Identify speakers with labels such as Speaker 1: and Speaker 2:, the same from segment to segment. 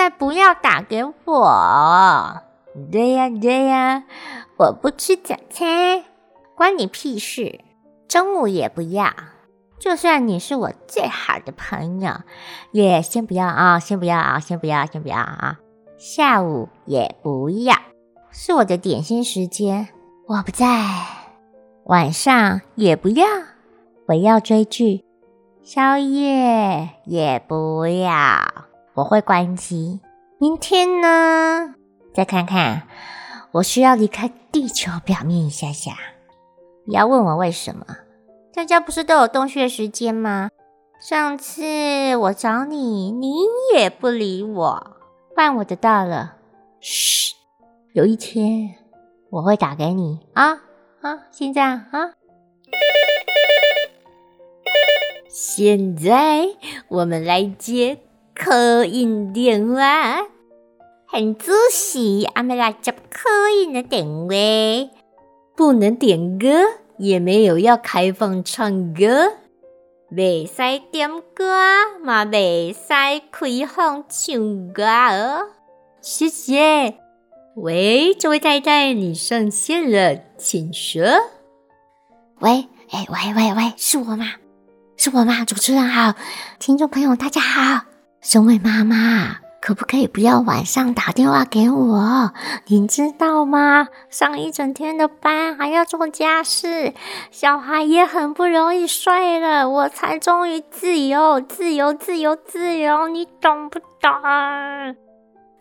Speaker 1: 在不要打给我。对呀对呀，我不吃早餐，关你屁事。中午也不要，就算你是我最好的朋友，也先不要啊，先不要啊，先不要，先不要啊。下午也不要，是我的点心时间，我不在。晚上也不要，我要追剧。宵夜也不要。我会关机。明天呢？再看看。我需要离开地球表面一下下。不要问我为什么。大家不是都有洞穴时间吗？上次我找你，你也不理我。换我的到了。嘘，有一天我会打给你啊啊！现在啊。现在我们来接。客运电话，很仔细，阿妹来接客运的电话，不能点歌，也没有要开放唱歌，未使点歌，嘛未使开放唱歌哦。谢谢。喂，这位太太，你上线了，请说。喂，哎，喂喂喂，是我吗？是我吗？主持人好，听众朋友大家好。身为妈妈，可不可以不要晚上打电话给我？您知道吗？上一整天的班，还要做家事，小孩也很不容易睡了，我才终于自由，自由，自由，自由，你懂不懂？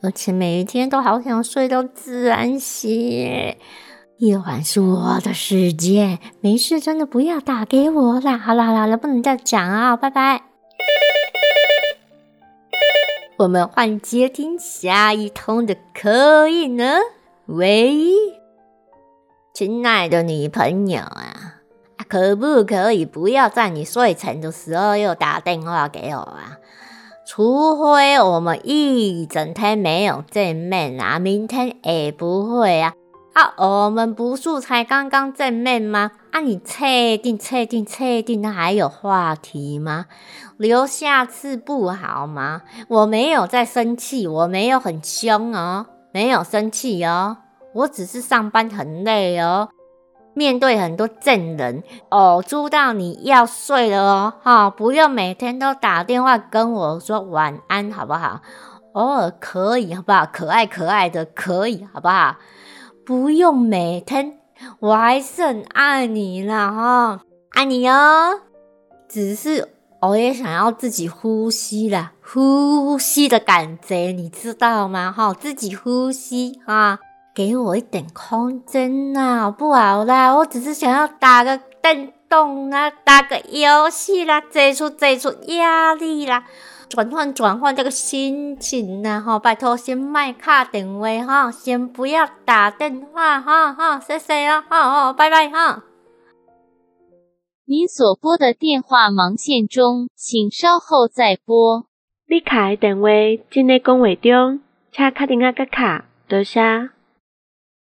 Speaker 1: 而且每一天都好想睡到自然醒，夜晚是我的世界，没事真的不要打给我啦！好了好了，不能再讲啊，拜拜。我们换接听下一通的可以呢？喂，亲爱的女朋友啊，可不可以不要在你睡前的时候又打电话给我啊？除非我们一整天没有见面啊，明天也不会啊。我们不是才刚刚见面吗？啊，你确定、确定、确定还有话题吗？留下次不好吗？我没有在生气，我没有很凶哦，没有生气哦，我只是上班很累哦，面对很多证人哦，知道你要睡了哦，哈，不用每天都打电话跟我说晚安，好不好？偶尔可以，好不好？可爱可爱的可以，好不好？不用每天，我还是很爱你啦，哈，爱你哦，只是。我也想要自己呼吸啦，呼吸的感觉，你知道吗？哈，自己呼吸啊，给我一点空间呐，不好啦，我只是想要打个电动啊，打个游戏啦，解除解除压力啦，转换转换这个心情呐，哈，拜托先卖卡定位哈，先不要打电话哈，哈，谢谢啊，好好，拜拜哈。
Speaker 2: 您所拨的电话忙线中，请稍后再拨。
Speaker 3: 你卡的电话正在讲话中，请卡定啊个卡，多谢。